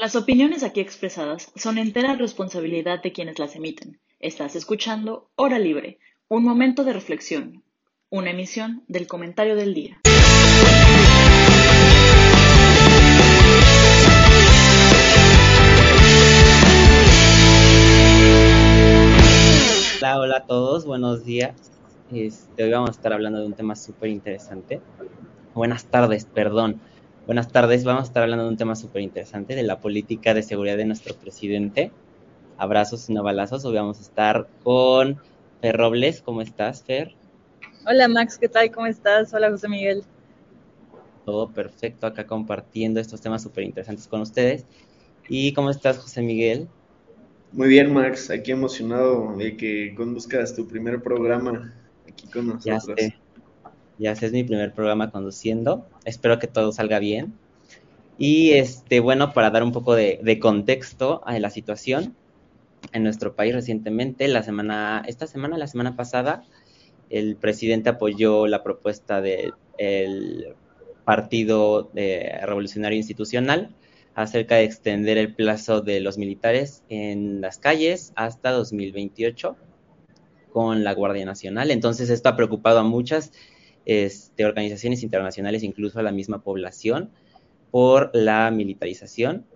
Las opiniones aquí expresadas son entera responsabilidad de quienes las emiten. Estás escuchando Hora Libre, un momento de reflexión, una emisión del comentario del día. Hola, hola a todos, buenos días. Este, hoy vamos a estar hablando de un tema súper interesante. Buenas tardes, perdón. Buenas tardes, vamos a estar hablando de un tema súper interesante, de la política de seguridad de nuestro presidente. Abrazos y no balazos. Hoy vamos a estar con Fer Robles. ¿Cómo estás, Fer? Hola, Max, ¿qué tal? ¿Cómo estás? Hola, José Miguel. Todo perfecto, acá compartiendo estos temas súper interesantes con ustedes. ¿Y cómo estás, José Miguel? Muy bien, Max, aquí emocionado de que conduzcas tu primer programa aquí con nosotros. Ya sé, ya es mi primer programa conduciendo. Espero que todo salga bien. Y este, bueno, para dar un poco de, contexto a la situación en nuestro país recientemente, la semana, esta semana, la semana pasada, el presidente apoyó la propuesta del Partido Revolucionario Institucional acerca de extender el plazo de los militares en las calles hasta 2028 con la Guardia Nacional. Entonces esto ha preocupado a muchas este, organizaciones internacionales, incluso a la misma población, por la militarización.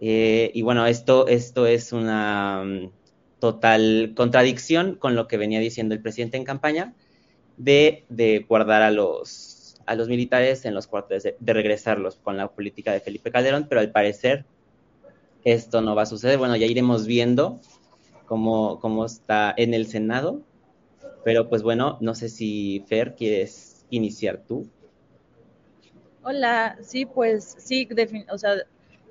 Eh, y bueno, esto, esto es una mm, total contradicción con lo que venía diciendo el presidente en campaña de, de guardar a los, a los militares en los cuarteles, de, de, regresarlos con la política de Felipe Calderón, pero al parecer esto no va a suceder. Bueno, ya iremos viendo cómo, cómo está en el Senado, pero pues bueno, no sé si Fer quieres iniciar tú. Hola, sí, pues sí, o sea,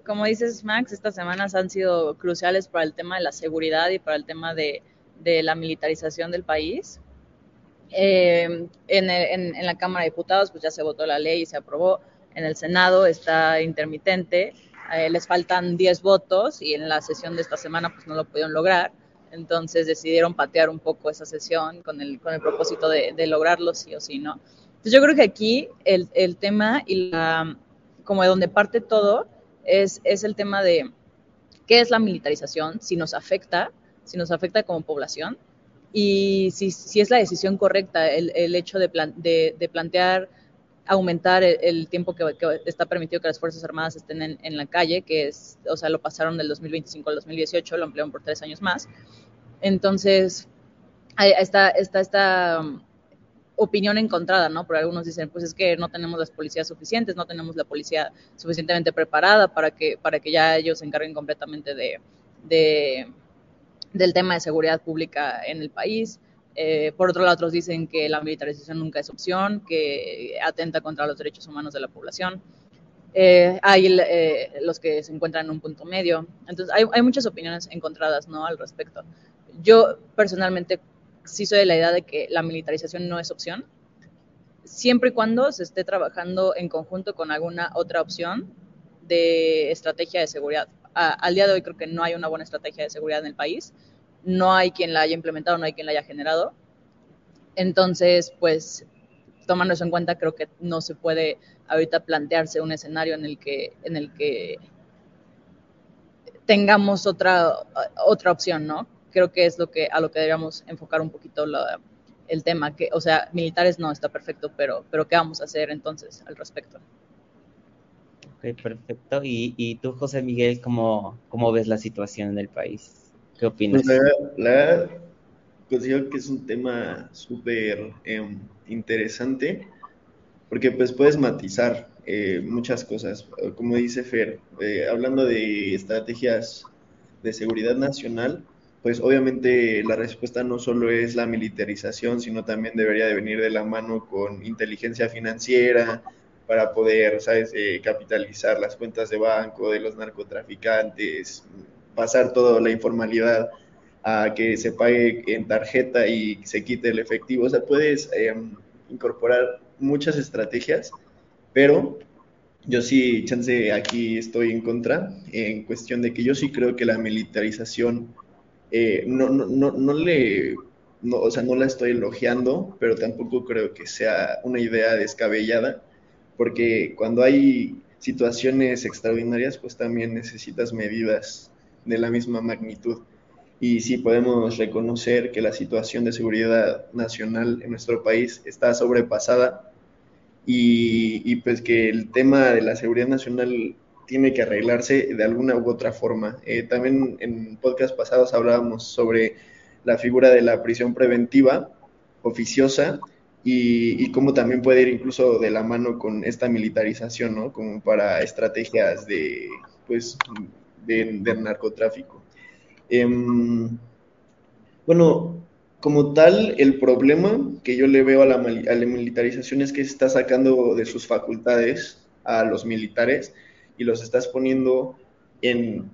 como dices Max, estas semanas han sido cruciales para el tema de la seguridad y para el tema de, la militarización del país. Eh, en, la Cámara de Diputados pues ya se votó la ley y se aprobó. En el Senado está intermitente, eh, les faltan 10 votos y en la sesión de esta semana pues no lo pudieron lograr entonces decidieron patear un poco esa sesión con el, con el propósito de, lograrlo sí o sí, ¿no? Entonces yo creo que aquí el, el, tema y la, como de donde parte todo es, es el tema de qué es la militarización, si nos afecta, si nos afecta como población y si, si es la decisión correcta el, el hecho de, de, de plantear aumentar el, tiempo que, está permitido que las Fuerzas Armadas estén en, la calle, que es, o sea, lo pasaron del 2025 al 2018, lo ampliaron por tres años más. Entonces, está, esta um, opinión encontrada, ¿no? Porque algunos dicen, pues es que no tenemos las policías suficientes, no tenemos la policía suficientemente preparada para que, para que ya ellos se encarguen completamente de, de del tema de seguridad pública en el país. Eh, por otro lado, otros dicen que la militarización nunca es opción, que atenta contra los derechos humanos de la población. Eh, hay eh, los que se encuentran en un punto medio. Entonces, hay, muchas opiniones encontradas ¿no? al respecto. Yo personalmente sí soy de la idea de que la militarización no es opción, siempre y cuando se esté trabajando en conjunto con alguna otra opción de estrategia de seguridad. al día de hoy creo que no hay una buena estrategia de seguridad en el país no hay quien la haya implementado, no hay quien la haya generado. Entonces, pues, tomando eso en cuenta, creo que no se puede ahorita plantearse un escenario en el que, en el que tengamos otra, otra opción, ¿no? Creo que es lo que, a lo que deberíamos enfocar un poquito el tema, que, o sea, militares no está perfecto, pero, pero ¿qué vamos a hacer entonces al respecto? Ok, perfecto. ¿Y, y tú, José Miguel, cómo, cómo ves la situación en el país? ¿Qué opinas? Pues la, considero que es un tema súper em, interesante porque pues puedes matizar eh, muchas cosas. Como dice Fer, eh, hablando de estrategias de seguridad nacional, pues obviamente la respuesta no solo es la militarización, sino también debería de venir de la mano con inteligencia financiera para poder, ¿sabes?, eh, capitalizar las cuentas de banco de los narcotraficantes, pasar toda la informalidad a que se pague en tarjeta y se quite el efectivo. O sea, puedes em, incorporar muchas estrategias, pero yo sí, chance, aquí estoy en contra, en cuestión de que yo sí creo que la militarización eh, no, no, no, no, le, no, o sea, no la estoy elogiando, pero tampoco creo que sea una idea descabellada, porque cuando hay situaciones extraordinarias, pues también necesitas medidas de la misma magnitud. Y sí podemos reconocer que la situación de seguridad nacional en nuestro país está sobrepasada y, y pues que el tema de la seguridad nacional tiene que arreglarse de alguna u otra forma. Eh, también en podcast pasados hablábamos sobre la figura de la prisión preventiva oficiosa y, cómo también puede ir incluso de la mano con esta militarización, ¿no? Como para estrategias de, pues, de, narcotráfico. Em, bueno, como tal, el problema que yo le veo a la, militarización es que está sacando de sus facultades a los militares y los estás poniendo en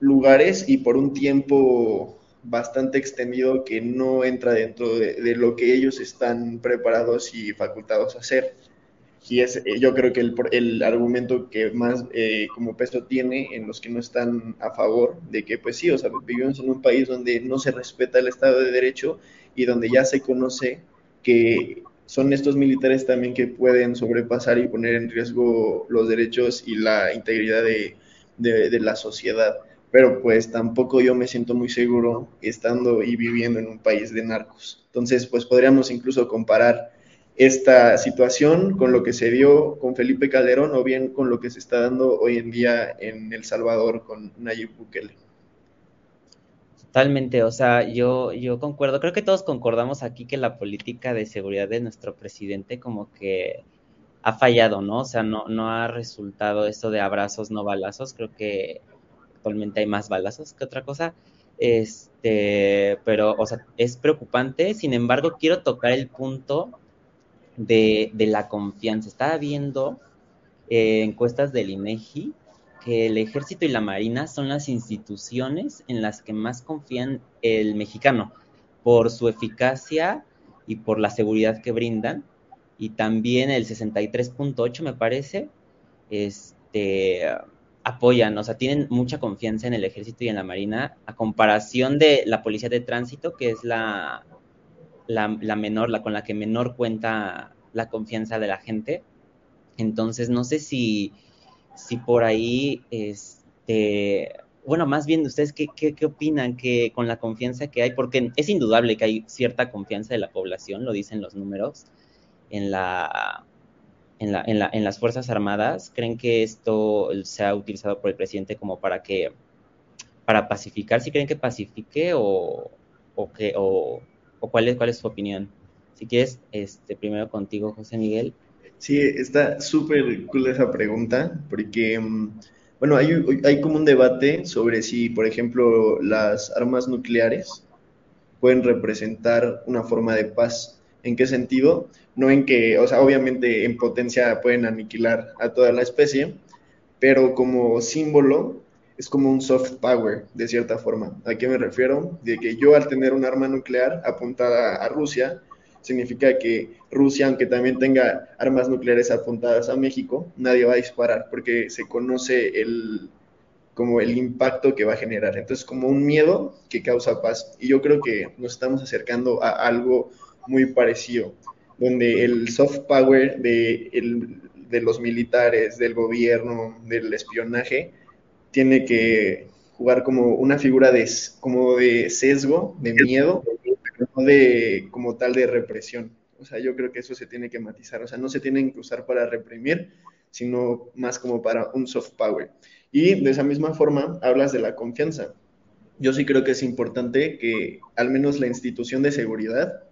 lugares y por un tiempo bastante extendido que no entra dentro de, lo que ellos están preparados y facultados a hacer. Y es, eh, yo creo que el, el argumento que más eh, como peso tiene en los que no están a favor de que, pues sí, o sea, vivimos en un país donde no se respeta el Estado de Derecho y donde ya se conoce que son estos militares también que pueden sobrepasar y poner en riesgo los derechos y la integridad de, la sociedad. Pero pues tampoco yo me siento muy seguro estando y viviendo en un país de narcos. Entonces, pues podríamos incluso comparar esta situación con lo que se dio con Felipe Calderón o bien con lo que se está dando hoy en día en El Salvador con Nayib Bukele. Totalmente, o sea, yo, yo concuerdo, creo que todos concordamos aquí que la política de seguridad de nuestro presidente como que ha fallado, ¿no? O sea, no, no ha resultado eso de abrazos, no balazos, creo que actualmente hay más balazos que otra cosa, este, pero, o sea, es preocupante, sin embargo, quiero tocar el punto de, de la confianza. Estaba viendo eh, encuestas del INEGI que el ejército y la marina son las instituciones en las que más confían el mexicano por su eficacia y por la seguridad que brindan. Y también el 63.8 me parece, este, apoyan, o sea, tienen mucha confianza en el ejército y en la marina a comparación de la policía de tránsito, que es la, la, la menor, la con la que menor cuenta la confianza de la gente. Entonces, no sé si si por ahí, este, bueno, más bien ustedes qué, qué, opinan que con la confianza que hay, porque es indudable que hay cierta confianza de la población, lo dicen los números, en la, en, la, en, la, en las Fuerzas Armadas, ¿creen que esto se ha utilizado por el presidente como para que, para pacificar, si creen que pacifique o, o, o, o cuál, es, cuál es su opinión? Si quieres, este, primero contigo, José Miguel. Sí, está súper cool esa pregunta, porque, mm, bueno, hay, hay como un debate sobre si, por ejemplo, las armas nucleares pueden representar una forma de paz. ¿En qué sentido? No en que, o sea, obviamente en potencia pueden aniquilar a toda la especie, pero como símbolo es como un soft power, de cierta forma. ¿A qué me refiero? De que yo al tener un arma nuclear apuntada a Rusia, significa que Rusia, aunque también tenga armas nucleares apuntadas a México, nadie va a disparar porque se conoce el como el impacto que va a generar. Entonces, como un miedo que causa paz. Y yo creo que nos estamos acercando a algo muy parecido, donde el soft power de, de los militares, del gobierno, del espionaje, tiene que jugar como una figura de, como de sesgo, de miedo, no de como tal de represión. O sea, yo creo que eso se tiene que matizar. O sea, no se tienen que usar para reprimir, sino más como para un soft power. Y de esa misma forma hablas de la confianza. Yo sí creo que es importante que al menos la institución de seguridad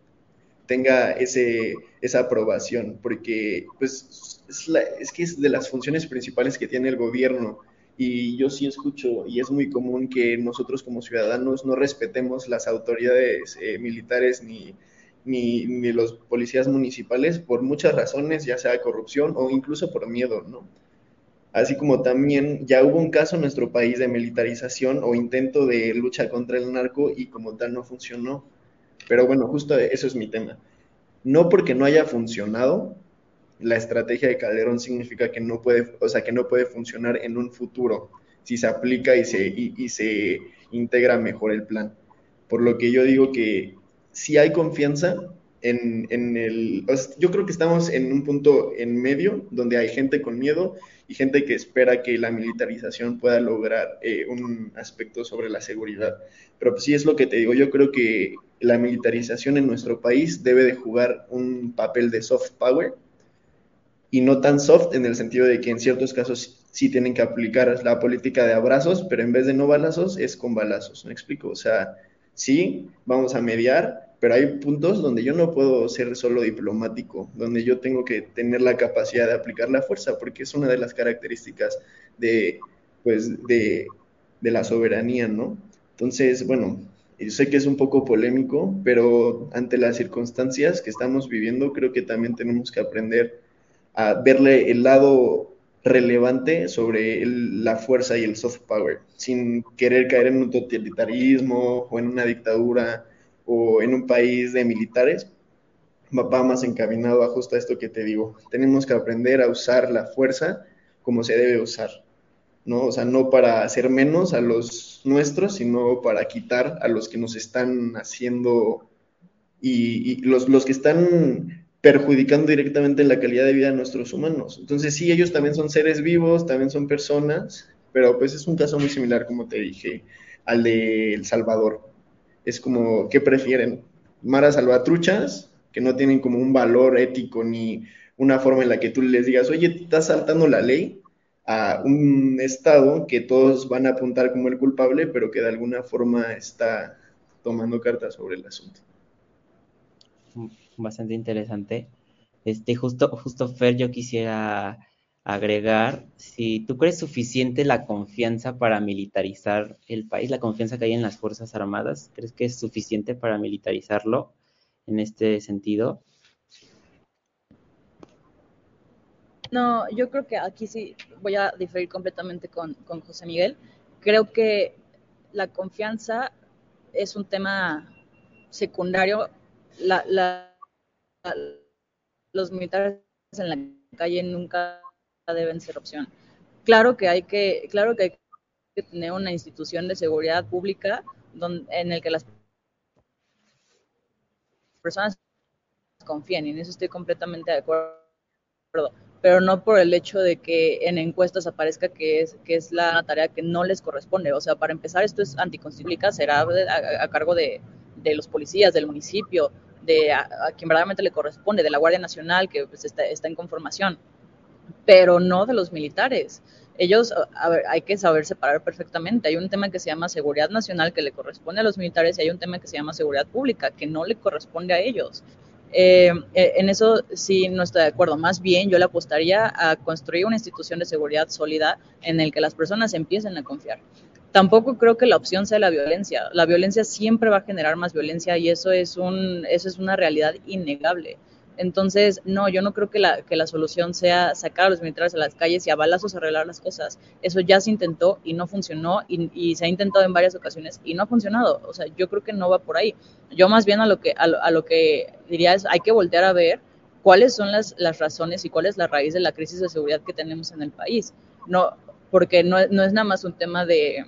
tenga ese, esa aprobación, porque pues es, es que es de las funciones principales que tiene el gobierno y yo sí escucho, y es muy común que nosotros como ciudadanos no respetemos las autoridades eh, militares ni, ni, los policías municipales por muchas razones, ya sea corrupción o incluso por miedo, ¿no? Así como también ya hubo un caso en nuestro país de militarización o intento de lucha contra el narco y como tal no funcionó. Pero bueno, justo eso es mi tema. No porque no haya funcionado, la estrategia de Calderón significa que no puede, o sea, que no puede funcionar en un futuro si se aplica y se, y, se integra mejor el plan. Por lo que yo digo que si hay confianza, en, en el... yo creo que estamos en un punto en medio donde hay gente con miedo y gente que espera que la militarización pueda lograr eh, un aspecto sobre la seguridad. Pero pues sí es lo que te digo, yo creo que la militarización en nuestro país debe de jugar un papel de soft power y no tan soft en el sentido de que en ciertos casos sí tienen que aplicar la política de abrazos, pero en vez de no balazos es con balazos, ¿me explico? O sea, sí, vamos a mediar, pero hay puntos donde yo no puedo ser solo diplomático, donde yo tengo que tener la capacidad de aplicar la fuerza, porque es una de las características de, pues, de, de la soberanía, ¿no? Entonces, bueno, yo sé que es un poco polémico, pero ante las circunstancias que estamos viviendo, creo que también tenemos que aprender a verle el lado relevante sobre la fuerza y el soft power, sin querer caer en un totalitarismo o en una dictadura o en un país de militares, va más encaminado a justo esto que te digo. Tenemos que aprender a usar la fuerza como se debe usar, ¿no? O sea, no para hacer menos a los nuestros, sino para quitar a los que nos están haciendo y, los, los que están perjudicando directamente la calidad de vida de nuestros humanos. Entonces, sí, ellos también son seres vivos, también son personas, pero pues es un caso muy similar, como te dije, al de El Salvador es como, ¿qué prefieren? Maras salvatruchas, que no tienen como un valor ético ni una forma en la que tú les digas, oye, estás saltando la ley a un Estado que todos van a apuntar como el culpable, pero que de alguna forma está tomando cartas sobre el asunto. Bastante interesante. Este, justo, justo Fer, yo quisiera agregar si tú crees suficiente la confianza para militarizar el país, la confianza que hay en las Fuerzas Armadas, ¿crees que es suficiente para militarizarlo en este sentido? No, yo creo que aquí sí voy a diferir completamente con, José Miguel. Creo que la confianza es un tema secundario. Los militares en la calle nunca deben ser opción. Claro que hay que, claro que hay que tener una institución de seguridad pública donde, en el que las personas confíen, y en eso estoy completamente de acuerdo, pero no por el hecho de que en encuestas aparezca que es, que es la tarea que no les corresponde. O sea, para empezar, esto es anticonstitucional, será a, cargo de, de, los policías, del municipio, de a, quien verdaderamente le corresponde, de la Guardia Nacional, que pues, está, está en conformación pero no de los militares. Ellos, a ver, hay que saber separar perfectamente. Hay un tema que se llama seguridad nacional que le corresponde a los militares y hay un tema que se llama seguridad pública que no le corresponde a ellos. Eh, eh, en eso sí no estoy de acuerdo. Más bien yo le apostaría a construir una institución de seguridad sólida en el que las personas empiecen a confiar. Tampoco creo que la opción sea la violencia. La violencia siempre va a generar más violencia y eso es, un, eso es una realidad innegable. Entonces, no, yo no creo que la, que la solución sea sacar a los militares a las calles y a balazos arreglar las cosas. Eso ya se intentó y no funcionó y, se ha intentado en varias ocasiones y no ha funcionado. O sea, yo creo que no va por ahí. Yo más bien a lo que, a lo, que diría es, hay que voltear a ver cuáles son las, las razones y cuál es la raíz de la crisis de seguridad que tenemos en el país. No, porque no, no es nada más un tema de,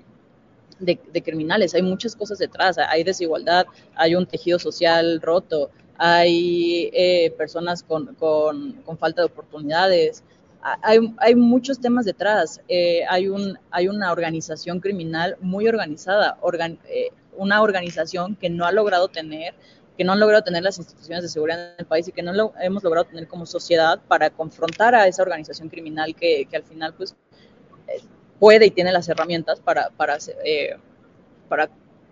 de, criminales, hay muchas cosas detrás, hay desigualdad, hay un tejido social roto, hay eh, personas con, con, falta de oportunidades, hay, hay muchos temas detrás, eh, hay, un, hay una organización criminal muy organizada, eh, una organización que no ha logrado tener que no han logrado tener las instituciones de seguridad en el país y que no lo hemos logrado tener como sociedad para confrontar a esa organización criminal que, que al final pues puede y tiene las herramientas para, para, para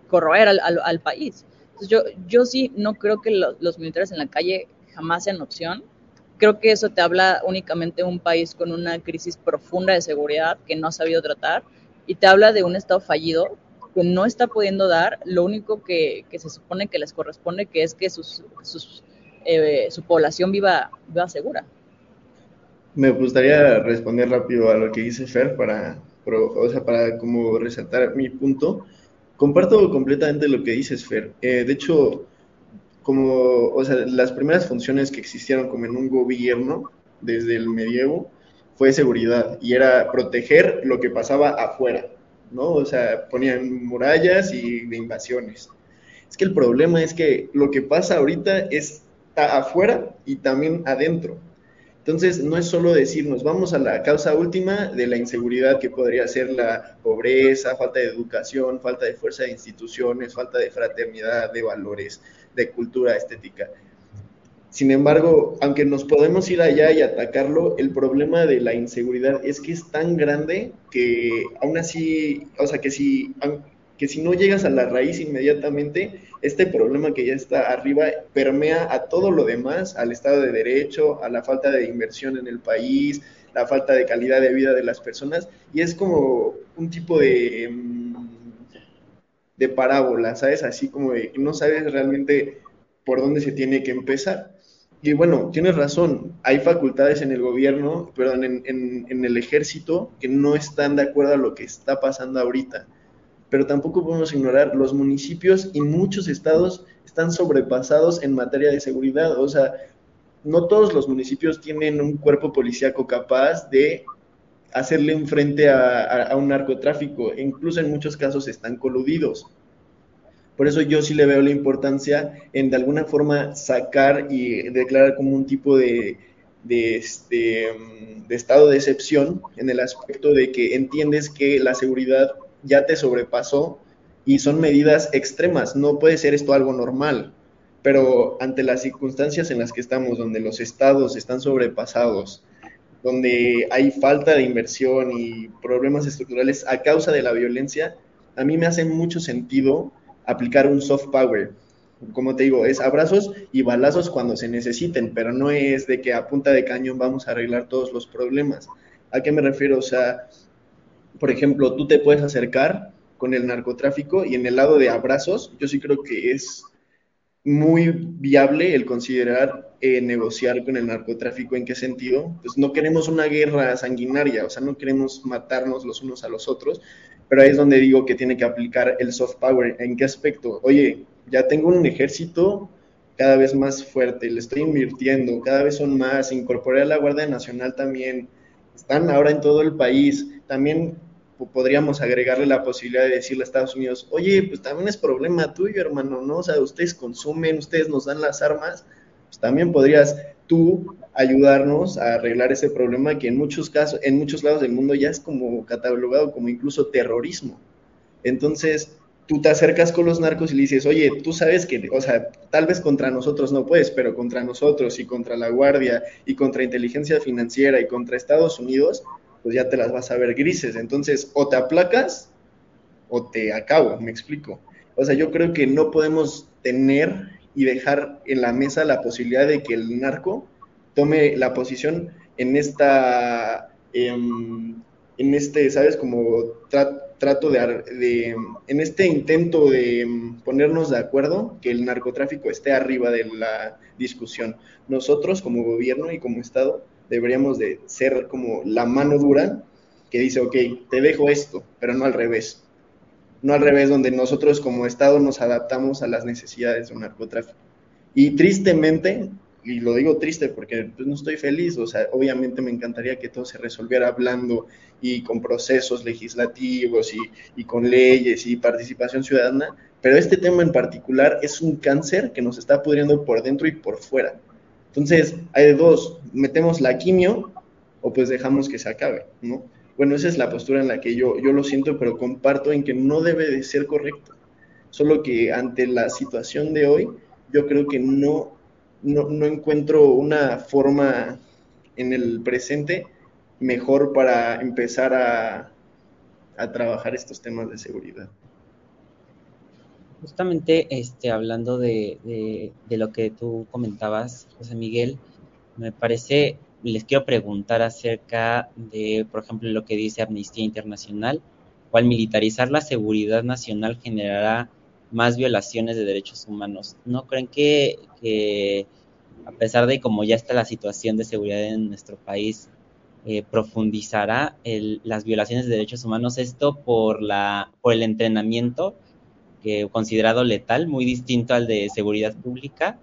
corroer al, al, al país yo, yo sí no creo que los militares en la calle jamás sean opción. Creo que eso te habla únicamente de un país con una crisis profunda de seguridad que no ha sabido tratar y te habla de un Estado fallido que no está pudiendo dar lo único que, se supone que les corresponde, que es que sus, eh, su población viva, viva segura. Me gustaría responder rápido a lo que dice Fer para, o sea, para como resaltar mi punto. Comparto completamente lo que dices, Fer. Eh, de hecho, como, o sea, las primeras funciones que existieron como en un gobierno desde el medievo fue seguridad y era proteger lo que pasaba afuera, ¿no? O sea, ponían murallas y de invasiones. Es que el problema es que lo que pasa ahorita es está afuera y también adentro. Entonces, no es solo decirnos, vamos a la causa última de la inseguridad que podría ser la pobreza, falta de educación, falta de fuerza de instituciones, falta de fraternidad, de valores, de cultura estética. Sin embargo, aunque nos podemos ir allá y atacarlo, el problema de la inseguridad es que es tan grande que aún así, o sea, que si, que si no llegas a la raíz inmediatamente, este problema que ya está arriba permea a todo lo demás, al Estado de Derecho, a la falta de inversión en el país, la falta de calidad de vida de las personas, y es como un tipo de, mm, de parábola, ¿sabes? Así como de no sabes realmente por dónde se tiene que empezar. Y bueno, tienes razón, hay facultades en el gobierno, perdón, en, en, en el ejército que no están de acuerdo a lo que está pasando ahorita pero tampoco podemos ignorar los municipios y muchos estados están sobrepasados en materia de seguridad. O sea, no todos los municipios tienen un cuerpo policíaco capaz de hacerle frente a, un narcotráfico. Incluso en muchos casos están coludidos. Por eso yo sí le veo la importancia en de alguna forma sacar y declarar como un tipo de, de, este, de estado de excepción en el aspecto de que entiendes que la seguridad ya te sobrepasó y son medidas extremas, no puede ser esto algo normal, pero ante las circunstancias en las que estamos, donde los estados están sobrepasados, donde hay falta de inversión y problemas estructurales a causa de la violencia, a mí me hace mucho sentido aplicar un soft power. Como te digo, es abrazos y balazos cuando se necesiten, pero no es de que a punta de cañón vamos a arreglar todos los problemas. ¿A qué me refiero? O sea, por ejemplo, tú te puedes acercar con el narcotráfico y en el lado de abrazos, yo sí creo que es muy viable el considerar eh, negociar con el narcotráfico. ¿En qué sentido? Pues no queremos una guerra sanguinaria, o sea, no queremos matarnos los unos a los otros, pero ahí es donde digo que tiene que aplicar el soft power. ¿En qué aspecto? Oye, ya tengo un ejército cada vez más fuerte, le estoy invirtiendo, cada vez son más, incorporé a la Guardia Nacional también, están ahora en todo el país, también podríamos agregarle la posibilidad de decirle a Estados Unidos, oye, pues también es problema tuyo, hermano, ¿no? O sea, ustedes consumen, ustedes nos dan las armas, pues también podrías tú ayudarnos a arreglar ese problema que en muchos casos, en muchos lados del mundo ya es como catalogado como incluso terrorismo. Entonces, tú te acercas con los narcos y le dices, oye, tú sabes que, o sea, tal vez contra nosotros no puedes, pero contra nosotros y contra la Guardia y contra inteligencia financiera y contra Estados Unidos, pues ya te las vas a ver grises. Entonces, o te aplacas o te acabo, me explico. O sea, yo creo que no podemos tener y dejar en la mesa la posibilidad de que el narco tome la posición en esta, em, en este, ¿sabes? Como trato de, en este intento de ponernos de acuerdo, que el narcotráfico esté arriba de la discusión. Nosotros como gobierno y como Estado deberíamos de ser como la mano dura que dice, ok, te dejo esto, pero no al revés. No al revés, donde nosotros como Estado nos adaptamos a las necesidades de un narcotráfico. Y tristemente, y lo digo triste porque pues, no estoy feliz, o sea, obviamente me encantaría que todo se resolviera hablando y con procesos legislativos y, y con leyes y participación ciudadana, pero este tema en particular es un cáncer que nos está pudriendo por dentro y por fuera. Entonces, hay dos, metemos la quimio o pues dejamos que se acabe, ¿no? Bueno, esa es la postura en la que yo, yo lo siento, pero comparto en que no debe de ser correcto. Solo que ante la situación de hoy, yo creo que no, no, no encuentro una forma en el presente mejor para empezar a, a trabajar estos temas de seguridad. Justamente este, hablando de, de, lo que tú comentabas, José Miguel, me parece, les quiero preguntar acerca de, por ejemplo, lo que dice Amnistía Internacional, cual militarizar la seguridad nacional generará más violaciones de derechos humanos. ¿No creen que, a pesar de cómo ya está la situación de seguridad en nuestro país, eh, profundizará las violaciones de derechos humanos? Esto por, la, por el entrenamiento considerado letal, muy distinto al de seguridad pública,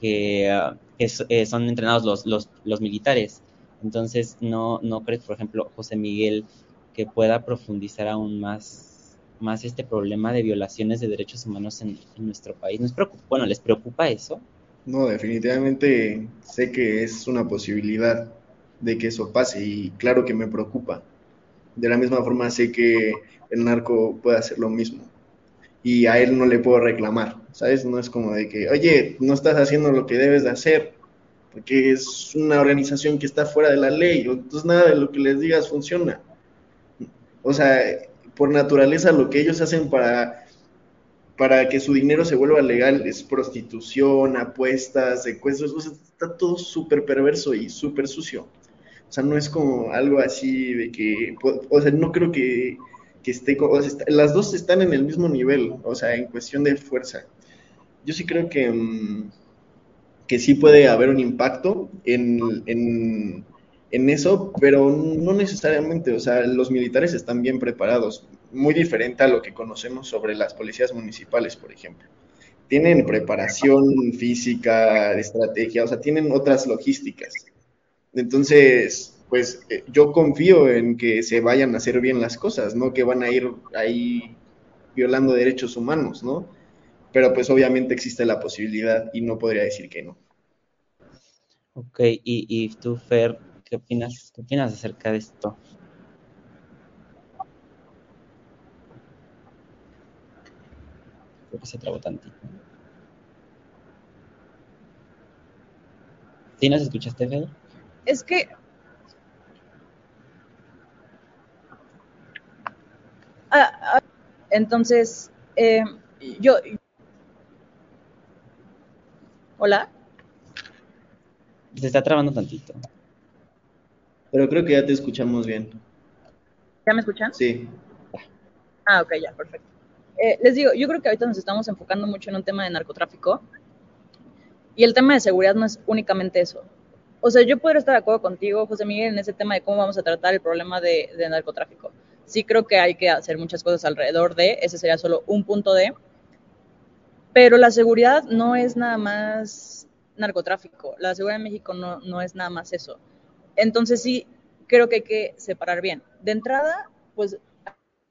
que, ah, eh, son entrenados los, los, militares. Entonces, no, no crees, por ejemplo, José Miguel, que pueda profundizar aún más, más este problema de violaciones de derechos humanos en, nuestro país. ¿Nos? Bueno, ¿les preocupa eso? No, definitivamente sé que es una posibilidad de que eso pase y claro que me preocupa. De la misma forma sé que el narco puede hacer lo mismo y a él no le puedo reclamar, ¿sabes? No es como de que, oye, no estás haciendo lo que debes de hacer, porque es una organización que está fuera de la ley, entonces nada de lo que les digas funciona. O sea, por naturaleza lo que ellos hacen para, para que su dinero se vuelva legal es prostitución, apuestas, secuestros, o sea, está todo súper perverso y súper sucio. O sea, no es como algo así de que, o sea, no creo que que esté, las dos están en el mismo nivel, o sea, en cuestión de fuerza. Yo sí creo que, mm, que sí puede haber un impacto en, en, en, eso, pero no necesariamente, o sea, los militares están bien preparados, muy diferente a lo que conocemos sobre las policías municipales, por ejemplo. Tienen preparación física, estrategia, o sea, tienen otras logísticas. Entonces, pues eh, yo confío en que se vayan a hacer bien las cosas, no que van a ir ahí violando derechos humanos, ¿no? Pero pues obviamente existe la posibilidad y no podría decir que no. Ok, y, y tú, Fer, ¿qué opinas, ¿qué opinas acerca de esto? Creo que se trabó tantito. ¿Sí nos escuchaste, Fer? Es que Ah, ah, entonces, eh, yo... Hola. Se está trabando tantito. Pero creo que ya te escuchamos bien. ¿Ya me escuchan? Sí. Ah, ok, ya, perfecto. Eh, les digo, yo creo que ahorita nos estamos enfocando mucho en un tema de narcotráfico y el tema de seguridad no es únicamente eso. O sea, yo podría estar de acuerdo contigo, José Miguel, en ese tema de cómo vamos a tratar el problema de, de narcotráfico sí creo que hay que hacer muchas cosas alrededor de, ese sería solo un punto de, pero la seguridad no es nada más narcotráfico, la seguridad en México no, no es nada más eso. Entonces sí, creo que hay que separar bien. De entrada, pues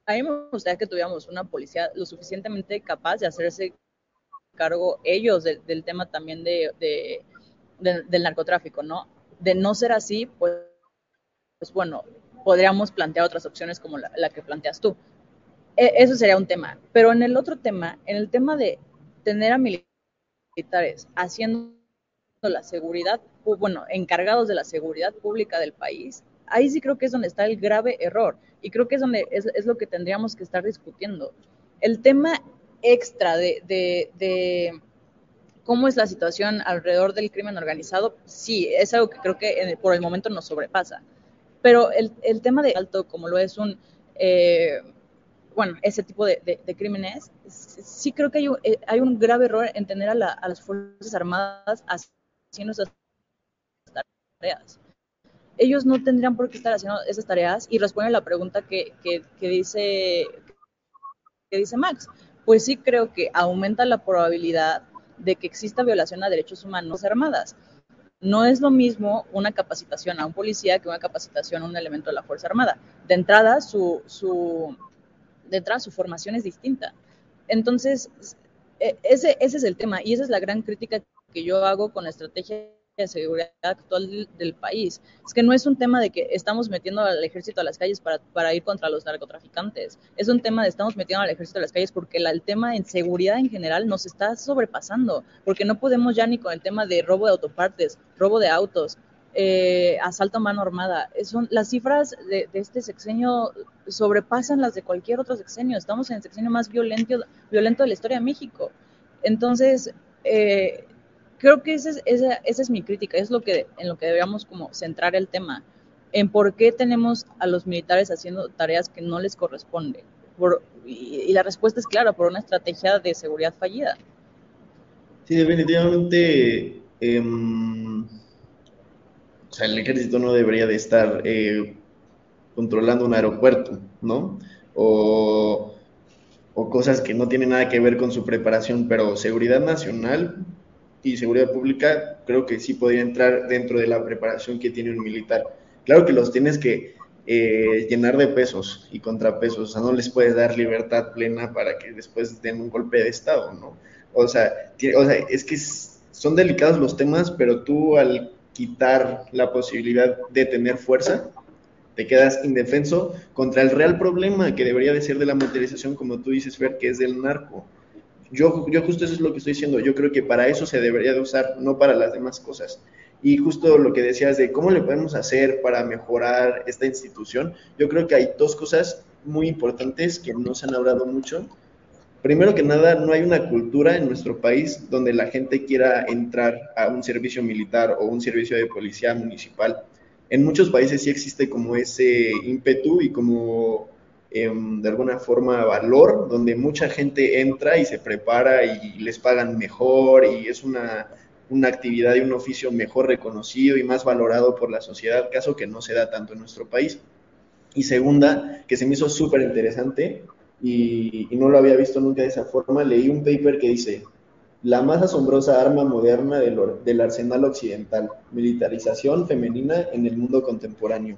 a mí me gustaría que tuviéramos una policía lo suficientemente capaz de hacerse cargo ellos del tema también de, del narcotráfico, ¿no? De no ser así, pues, pues bueno, podríamos plantear otras opciones como la, que planteas tú. E, eso sería un tema. Pero en el otro tema, en el tema de tener a militares haciendo la seguridad, bueno, encargados de la seguridad pública del país, ahí sí creo que es donde está el grave error y creo que es donde es, lo que tendríamos que estar discutiendo. El tema extra de, de, cómo es la situación alrededor del crimen organizado, sí, es algo que creo que por el momento nos sobrepasa. Pero el, el tema de alto, como lo es un, eh, bueno, ese tipo de, crímenes, sí creo que hay un, eh, hay un grave error en tener a, a, las Fuerzas Armadas haciendo esas tareas. Ellos no tendrían por qué estar haciendo esas tareas y responden a la pregunta que, que, que, dice, que dice Max. Pues sí creo que aumenta la probabilidad de que exista violación a derechos humanos armadas. No es lo mismo una capacitación a un policía que una capacitación a un elemento de la Fuerza Armada. De entrada, su, su, de entrada, su formación es distinta. Entonces, e, ese, ese es el tema y esa es la gran crítica que yo hago con la estrategia de seguridad actual del, país. Es que no es un tema de que estamos metiendo al ejército a las calles para, para, ir contra los narcotraficantes. Es un tema de estamos metiendo al ejército a las calles porque el tema en seguridad en general nos está sobrepasando. Porque no podemos ya ni con el tema de robo de autopartes, robo de autos, eh, asalto a mano armada. Son, las cifras de, este sexenio sobrepasan las de cualquier otro sexenio. Estamos en el sexenio más violento, violento de la historia de México. Entonces, eh, creo que esa es, esa, es mi crítica, es lo que, en lo que deberíamos como centrar el tema, en por qué tenemos a los militares haciendo tareas que no les corresponde. y, la respuesta es clara, por una estrategia de seguridad fallida. Sí, definitivamente. Em, o sea, el ejército no debería de estar eh, controlando un aeropuerto, ¿no? O, o cosas que no tienen nada que ver con su preparación, pero seguridad nacional y seguridad pública creo que sí podría entrar dentro de la preparación que tiene un militar. Claro que los tienes que eh, llenar de pesos y contrapesos, o sea, no les puedes dar libertad plena para que después den un golpe de Estado, ¿no? O sea, o sea es que son delicados los temas, pero tú al quitar la posibilidad de tener fuerza, te quedas indefenso contra el real problema que debería de ser de la militarización, como tú dices, Fer, que es del narco. Yo, yo justo eso es lo que estoy diciendo, yo creo que para eso se debería de usar, no para las demás cosas. Y justo lo que decías de cómo le podemos hacer para mejorar esta institución, yo creo que hay dos cosas muy importantes que no se han hablado mucho. Primero que nada, no hay una cultura en nuestro país donde la gente quiera entrar a un servicio militar o un servicio de policía municipal en muchos países sí existe como ese ímpetu y como em, de alguna forma valor, donde mucha gente entra y se prepara y les pagan mejor y es una, una actividad y un oficio mejor reconocido y más valorado por la sociedad, caso que no se da tanto en nuestro país. Y segunda, que se me hizo súper interesante y, y no lo había visto nunca de esa forma, leí un paper que dice, la más asombrosa arma moderna del, arsenal occidental, militarización femenina en el mundo contemporáneo.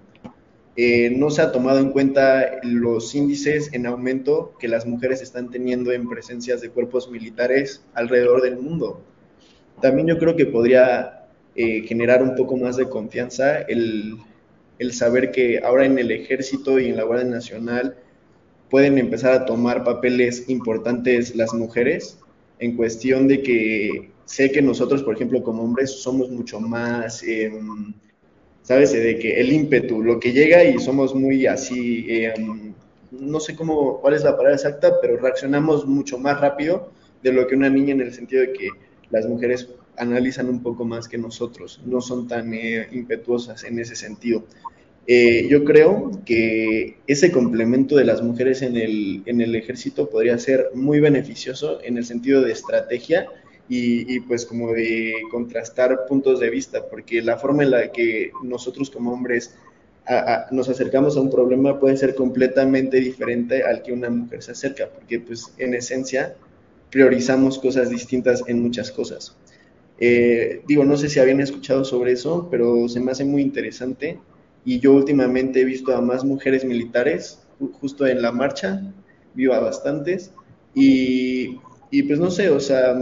Eh, no se ha tomado en cuenta los índices en aumento que las mujeres están teniendo en presencias de cuerpos militares alrededor del mundo. También yo creo que podría eh, generar un poco más de confianza el, el saber que ahora en el ejército y en la Guardia Nacional pueden empezar a tomar papeles importantes las mujeres en cuestión de que sé que nosotros, por ejemplo, como hombres, somos mucho más, em, ¿sabes? De que el ímpetu, lo que llega y somos muy así, em, no sé cómo, cuál es la palabra exacta, pero reaccionamos mucho más rápido de lo que una niña en el sentido de que las mujeres analizan un poco más que nosotros, no son tan eh, impetuosas en ese sentido. Eh, yo creo que ese complemento de las mujeres en el, en el ejército podría ser muy beneficioso en el sentido de estrategia y, pues como de contrastar puntos de vista, porque la forma en la que nosotros como hombres nos acercamos a un problema puede ser completamente diferente al que una mujer se acerca, porque pues en esencia priorizamos cosas distintas en muchas cosas. Eh, digo, no sé si habían escuchado sobre eso, pero se me hace muy interesante y yo últimamente he visto a más mujeres militares justo en la marcha, vivo a bastantes y, y pues no sé, o sea,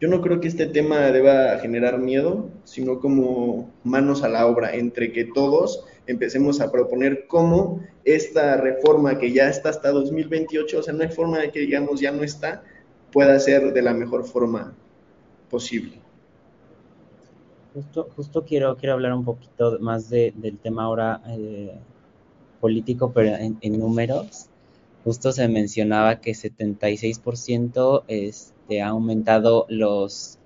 yo no creo que este tema deba generar miedo, sino como manos a la obra, entre que todos empecemos a proponer cómo esta reforma que ya está hasta 2028, o sea, no hay forma de que digamos ya no está, pueda ser de la mejor forma posible. Justo, quiero, quiero hablar un poquito más de, del tema ahora eh, político, pero en, números. Justo se mencionaba que 76% este, ha aumentado los,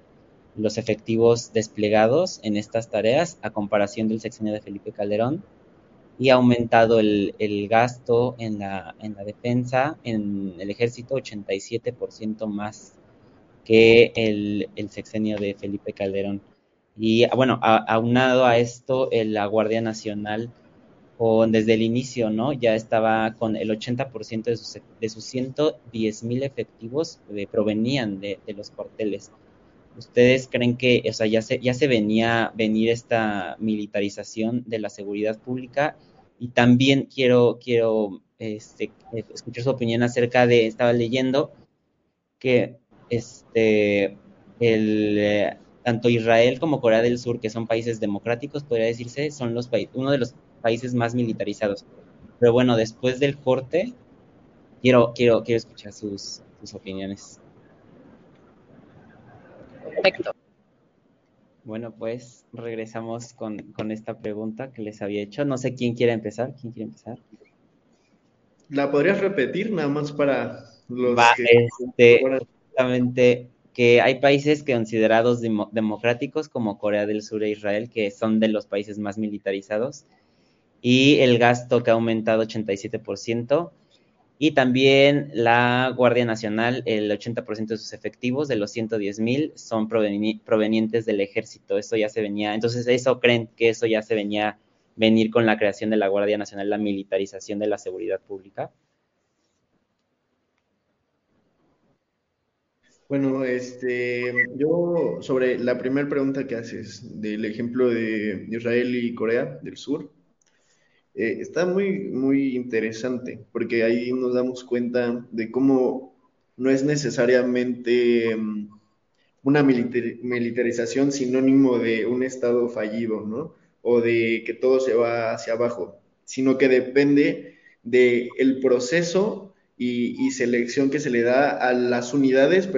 los efectivos desplegados en estas tareas a comparación del sexenio de Felipe Calderón y ha aumentado el, el gasto en la, en la defensa, en el ejército, 87% más que el, el sexenio de Felipe Calderón. Y bueno, aunado a esto, la Guardia Nacional, desde el inicio, ¿no? Ya estaba con el 80% de sus, de sus 110 mil efectivos eh, provenían de, los cuarteles. ¿Ustedes creen que, o sea, ya se, ya se venía venir esta militarización de la seguridad pública? Y también quiero, quiero este, escuchar su opinión acerca de, estaba leyendo que este, el, eh, tanto Israel como Corea del Sur, que son países democráticos, podría decirse, son los uno de los países más militarizados. Pero bueno, después del corte, quiero, quiero, quiero escuchar sus, sus opiniones. Perfecto. Bueno, pues regresamos con, con, esta pregunta que les había hecho. No sé quién quiere empezar. ¿Quién quiere empezar? ¿La podrías repetir nada más para los que... Este, justamente que hay países considerados democráticos como Corea del Sur e Israel, que son de los países más militarizados, y el gasto que ha aumentado 87%, y también la Guardia Nacional, el 80% de sus efectivos, de los 110 mil, son provenientes del ejército. Eso ya se venía, entonces eso creen que eso ya se venía venir con la creación de la Guardia Nacional, la militarización de la seguridad pública. Bueno, este, yo sobre la primera pregunta que haces del ejemplo de Israel y Corea del Sur, eh, está muy, muy interesante porque ahí nos damos cuenta de cómo no es necesariamente mm, una militarización sinónimo de un Estado fallido, ¿no? O de que todo se va hacia abajo, sino que depende del el proceso y, selección que se le da a las unidades,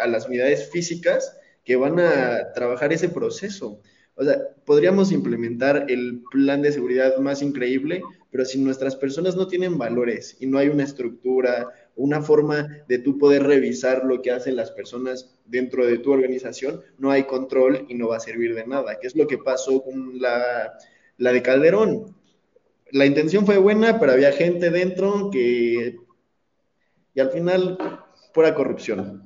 a las unidades físicas que van a trabajar ese proceso. O sea, podríamos implementar el plan de seguridad más increíble, pero si nuestras personas no tienen valores y no hay una estructura, una forma de tú poder revisar lo que hacen las personas dentro de tu organización, no hay control y no va a servir de nada, ¿Qué es lo que pasó con la, la de Calderón. La intención fue buena, pero había gente dentro que... Y al final, pura corrupción.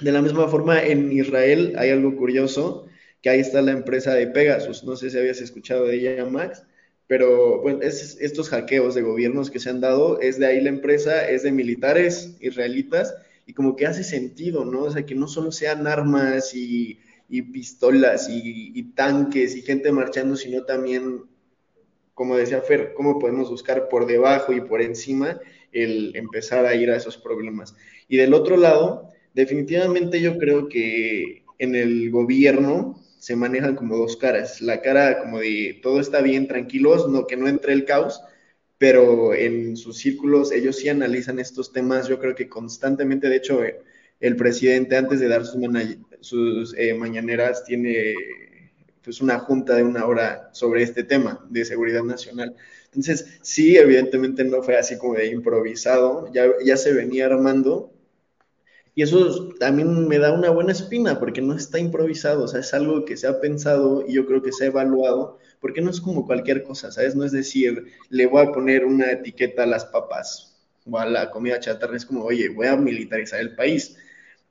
De la misma forma, en Israel hay algo curioso, que ahí está la empresa de Pegasus. No sé si habías escuchado de ella, Max, pero bueno, es, estos hackeos de gobiernos que se han dado, es de ahí la empresa, es de militares israelitas, y como que hace sentido, ¿no? O sea, que no solo sean armas y, pistolas y, tanques y gente marchando, sino también, como decía Fer, cómo podemos buscar por debajo y por encima el empezar a ir a esos problemas. Y del otro lado, definitivamente yo creo que en el gobierno se manejan como dos caras. La cara como de todo está bien, tranquilos, no, que no entre el caos, pero en sus círculos ellos sí analizan estos temas, yo creo que constantemente, de hecho, el presidente antes de dar sus, sus eh, mañaneras tiene pues una junta de una hora sobre este tema de seguridad nacional. Entonces, sí, evidentemente no fue así como de improvisado, ya, ya se venía armando, y eso también me da una buena espina porque no está improvisado, o sea, es algo que se ha pensado y yo creo que se ha evaluado, porque no es como cualquier cosa, ¿sabes? No es decir, le voy a poner una etiqueta a las papas o a la comida chatarra, es como, oye, voy a militarizar el país.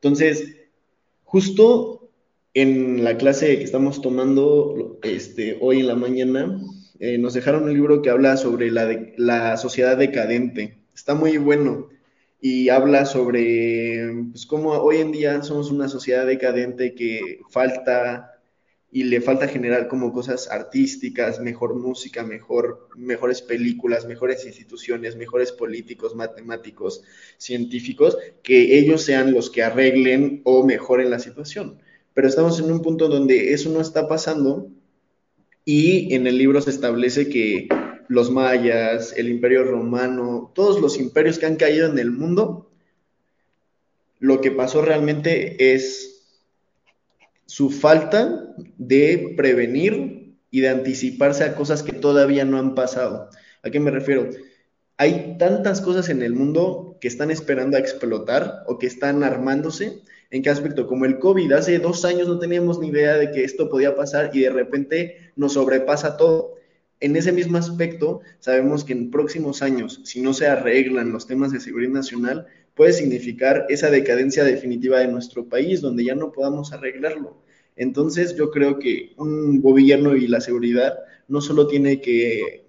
Entonces, justo en la clase que estamos tomando este, hoy en la mañana, eh, nos dejaron un libro que habla sobre la, la sociedad decadente. Está muy bueno y habla sobre pues, cómo hoy en día somos una sociedad decadente que falta y le falta generar como cosas artísticas, mejor música, mejor, mejores películas, mejores instituciones, mejores políticos, matemáticos, científicos, que ellos sean los que arreglen o mejoren la situación. Pero estamos en un punto donde eso no está pasando y en el libro se establece que los mayas, el imperio romano, todos los imperios que han caído en el mundo, lo que pasó realmente es su falta de prevenir y de anticiparse a cosas que todavía no han pasado. ¿A qué me refiero? Hay tantas cosas en el mundo que están esperando a explotar o que están armándose. ¿En qué aspecto? Como el COVID. Hace dos años no teníamos ni idea de que esto podía pasar y de repente nos sobrepasa todo en ese mismo aspecto, sabemos que en próximos años, si no se arreglan los temas de seguridad nacional, puede significar esa decadencia definitiva de nuestro país, donde ya no podamos arreglarlo. Entonces, yo creo que un gobierno y la seguridad no solo tiene que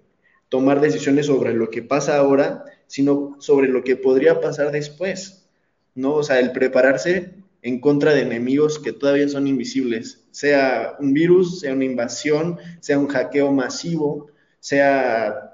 tomar decisiones sobre lo que pasa ahora, sino sobre lo que podría pasar después, ¿no? O sea, el prepararse en contra de enemigos que todavía son invisibles, sea un virus, sea una invasión, sea un hackeo masivo, sea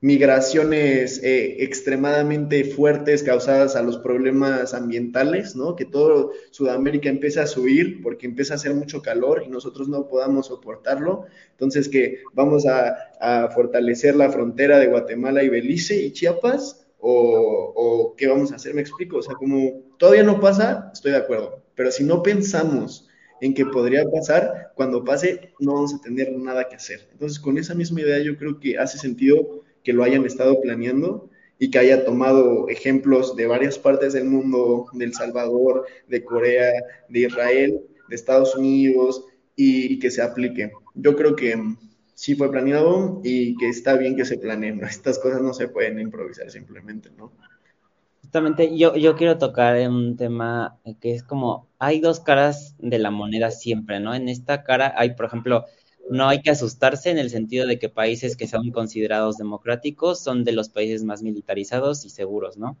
migraciones eh, extremadamente fuertes causadas a los problemas ambientales, ¿no? Que todo Sudamérica empieza a subir porque empieza a hacer mucho calor y nosotros no podamos soportarlo. Entonces que vamos a, a fortalecer la frontera de Guatemala y Belice y Chiapas o, qué vamos a hacer, me explico, o sea, como todavía no pasa, estoy de acuerdo, pero si no pensamos en que podría pasar, cuando pase no vamos a tener nada que hacer. Entonces, con esa misma idea yo creo que hace sentido que lo hayan estado planeando y que haya tomado ejemplos de varias partes del mundo, de El Salvador, de Corea, de Israel, de Estados Unidos, y que se aplique. Yo creo que sí fue planeado y que está bien que se planeen. Estas cosas no se pueden improvisar simplemente, ¿no? Justamente yo, yo quiero tocar un tema que es como, hay dos caras de la moneda siempre, ¿no? En esta cara hay, por ejemplo, no hay que asustarse en el sentido de que países que son considerados democráticos son de los países más militarizados y seguros, ¿no?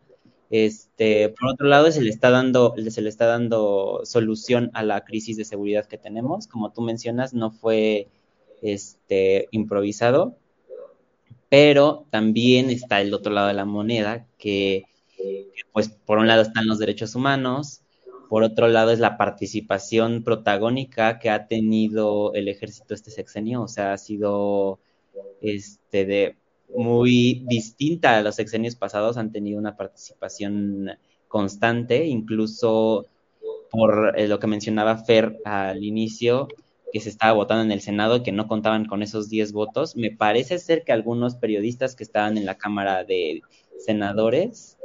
Este, por otro lado, se le está dando, se le está dando solución a la crisis de seguridad que tenemos. Como tú mencionas, no fue este, improvisado, pero también está el otro lado de la moneda, que, pues por un lado están los derechos humanos, por otro lado es la participación protagónica que ha tenido el ejército este sexenio, o sea, ha sido este de muy distinta a los sexenios pasados, han tenido una participación constante, incluso por eh, lo que mencionaba Fer al inicio, que se estaba votando en el Senado y que no contaban con esos 10 votos. Me parece ser que algunos periodistas que estaban en la Cámara de Senadores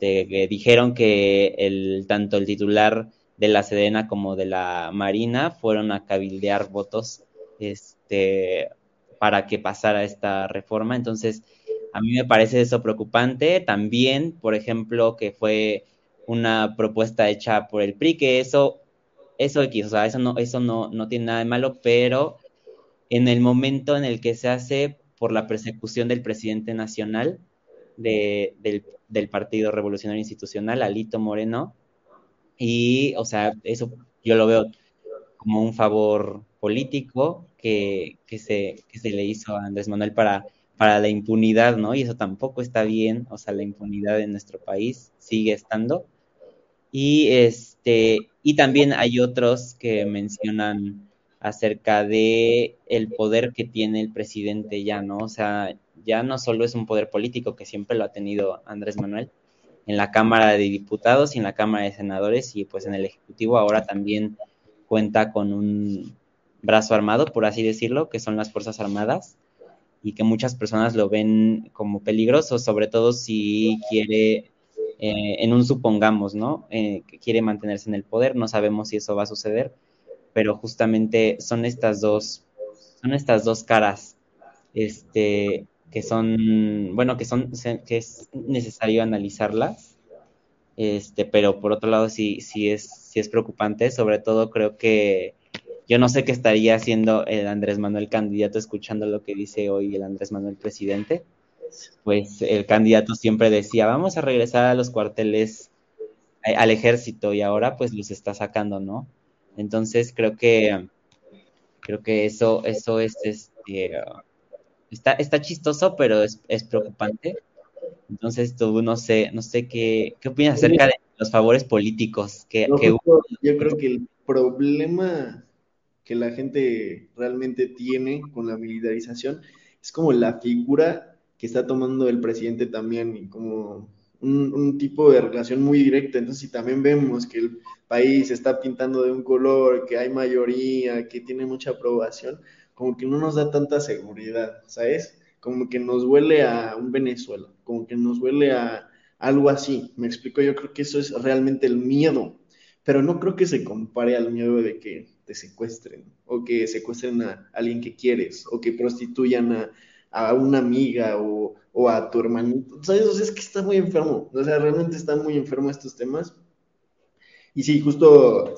este, dijeron que el, tanto el titular de la Sedena como de la Marina fueron a cabildear votos este, para que pasara esta reforma. Entonces, a mí me parece eso preocupante. También, por ejemplo, que fue una propuesta hecha por el PRI, que eso, eso o sea, eso no, eso no, no tiene nada de malo, pero en el momento en el que se hace por la persecución del presidente nacional de, del, Partido Revolucionario Institucional, Alito Moreno, y, o sea, eso yo lo veo como un favor político que, que, se, que se le hizo a Andrés Manuel para, para la impunidad, ¿no? Y eso tampoco está bien, o sea, la impunidad en nuestro país sigue estando. Y, este, y también hay otros que mencionan acerca de el poder que tiene el presidente ya, ¿no? O sea, ya no solo es un poder político que siempre lo ha tenido Andrés Manuel en la Cámara de Diputados y en la Cámara de Senadores y pues en el Ejecutivo ahora también cuenta con un brazo armado, por así decirlo, que son las Fuerzas Armadas, y que muchas personas lo ven como peligroso, sobre todo si quiere, eh, en un supongamos, ¿no? Eh, que quiere mantenerse en el poder, no sabemos si eso va a suceder, pero justamente son estas dos, son estas dos caras, este, que son, bueno, que son, que es necesario analizarlas, este, pero por otro lado sí, sí es, sí es preocupante, sobre todo creo que yo no sé qué estaría haciendo el Andrés Manuel candidato escuchando lo que dice hoy el Andrés Manuel presidente. Pues el candidato siempre decía, vamos a regresar a los cuarteles al ejército y ahora pues los está sacando, ¿no? Entonces creo que creo que eso eso es este está está chistoso, pero es, es preocupante. Entonces tú no sé no sé qué qué opinas acerca de los favores políticos que, que yo creo que el problema que la gente realmente tiene con la militarización es como la figura que está tomando el presidente también y como un, tipo de relación muy directa. Entonces, si también vemos que el país está pintando de un color, que hay mayoría, que tiene mucha aprobación, como que no nos da tanta seguridad, ¿sabes? Como que nos huele a un Venezuela, como que nos huele a algo así. Me explico, yo creo que eso es realmente el miedo, pero no creo que se compare al miedo de que te secuestren, o que secuestren a alguien que quieres, o que prostituyan a, a una amiga o, o, a tu hermanito. ¿Sabes? O sea, es que está muy enfermo. O sea, realmente está muy enfermo estos temas. Y sí, justo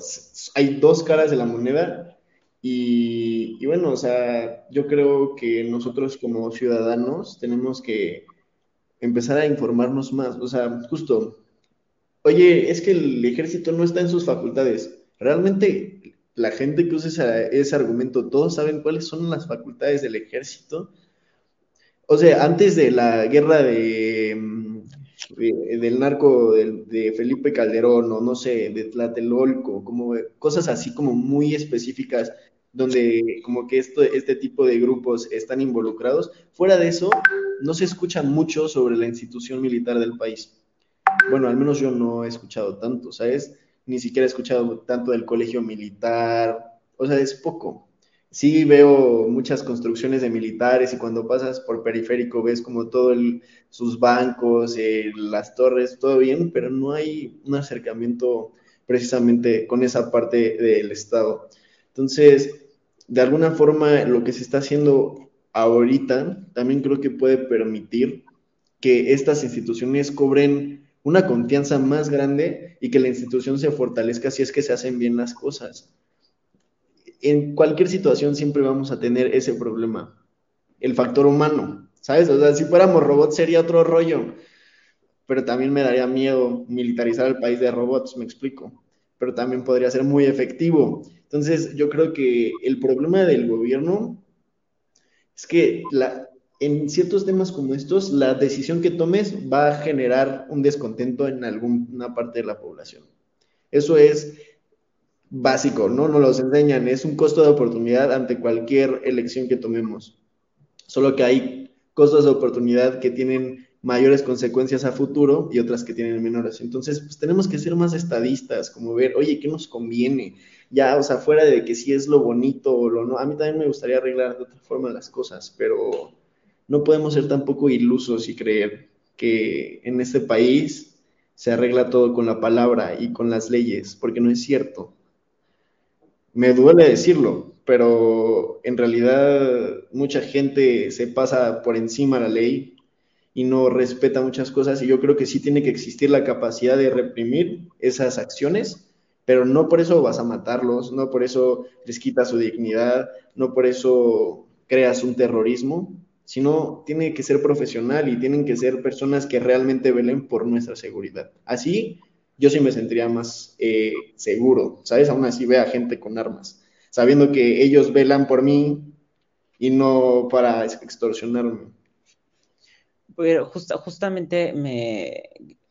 hay dos caras de la moneda. Y, bueno, o sea, yo creo que nosotros como ciudadanos tenemos que empezar a informarnos más. O sea, justo, oye, es que el ejército no está en sus facultades. Realmente la gente que usa ese, argumento, todos saben cuáles son las facultades del ejército. O sea, antes de la guerra de, mm, del narco de, Felipe Calderón o no sé, de Tlatelolco, como cosas así como muy específicas donde como que esto, este tipo de grupos están involucrados. Fuera de eso, no se escucha mucho sobre la institución militar del país. Bueno, al menos yo no he escuchado tanto, ¿sabes? ni siquiera he escuchado tanto del colegio militar, o sea, es poco. Sí veo muchas construcciones de militares y cuando pasas por periférico ves como todo sus bancos, eh, las torres, todo bien, pero no hay un acercamiento precisamente con esa parte del Estado. Entonces, de alguna forma, lo que se está haciendo ahorita también creo que puede permitir que estas instituciones cobren una confianza más grande y que la institución se fortalezca si es que se hacen bien las cosas. En cualquier situación siempre vamos a tener ese problema, el factor humano, ¿sabes? O sea, si fuéramos robots sería otro rollo, pero también me daría miedo militarizar el país de robots, me explico, pero también podría ser muy efectivo. Entonces, yo creo que el problema del gobierno es que en ciertos temas como estos, la decisión que tomes va a generar un descontento en alguna parte de la población. Eso es básico, ¿no? Nos los enseñan, es un costo de oportunidad ante cualquier elección que tomemos. Solo que hay costos de oportunidad que tienen mayores consecuencias a futuro y otras que tienen menores. Entonces, pues tenemos que ser más estadistas, como ver, oye, ¿qué nos conviene? Ya, o sea, fuera de que si es lo bonito o lo no, a mí también me gustaría arreglar de otra forma las cosas, pero no podemos ser tampoco ilusos y creer que en este país se arregla todo con la palabra y con las leyes, porque no es cierto. Me duele decirlo, pero en realidad mucha gente se pasa por encima de la ley y no respeta muchas cosas y yo creo que sí tiene que existir la capacidad de reprimir esas acciones, pero no por eso vas a matarlos, no por eso les quitas su dignidad, no por eso creas un terrorismo, sino tiene que ser profesional y tienen que ser personas que realmente velen por nuestra seguridad. Así yo sí me sentiría más eh, seguro, ¿sabes? Aún así ve a gente con armas, sabiendo que ellos velan por mí y no para extorsionarme. Pero justamente me